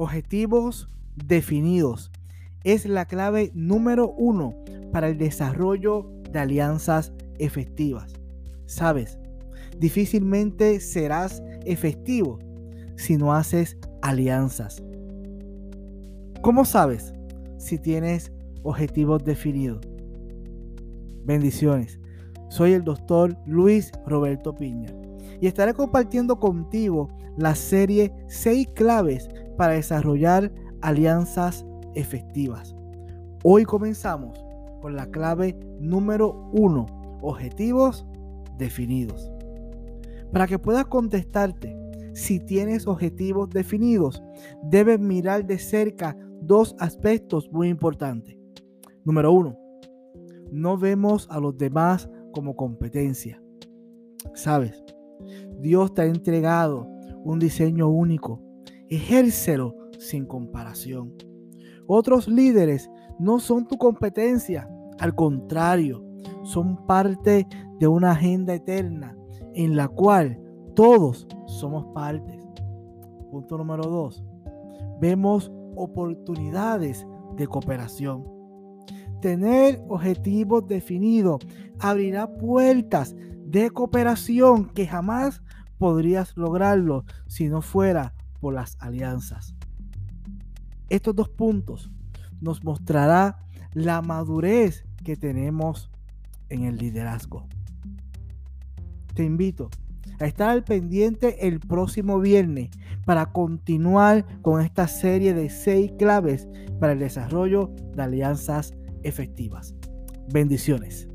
Objetivos definidos es la clave número uno para el desarrollo de alianzas efectivas. Sabes, difícilmente serás efectivo si no haces alianzas. ¿Cómo sabes si tienes objetivos definidos? Bendiciones. Soy el doctor Luis Roberto Piña y estaré compartiendo contigo la serie 6 claves para desarrollar alianzas efectivas. Hoy comenzamos con la clave número 1, objetivos definidos. Para que puedas contestarte si tienes objetivos definidos, debes mirar de cerca dos aspectos muy importantes. Número uno, no vemos a los demás como competencia. Sabes, Dios te ha entregado un diseño único. Ejércelo sin comparación. Otros líderes no son tu competencia, al contrario, son parte de una agenda eterna en la cual todos somos partes. Punto número dos. Vemos oportunidades de cooperación. Tener objetivos definidos abrirá puertas de cooperación que jamás podrías lograrlo si no fuera por las alianzas. Estos dos puntos nos mostrará la madurez que tenemos en el liderazgo. Te invito a estar al pendiente el próximo viernes para continuar con esta serie de seis claves para el desarrollo de alianzas efectivas. Bendiciones.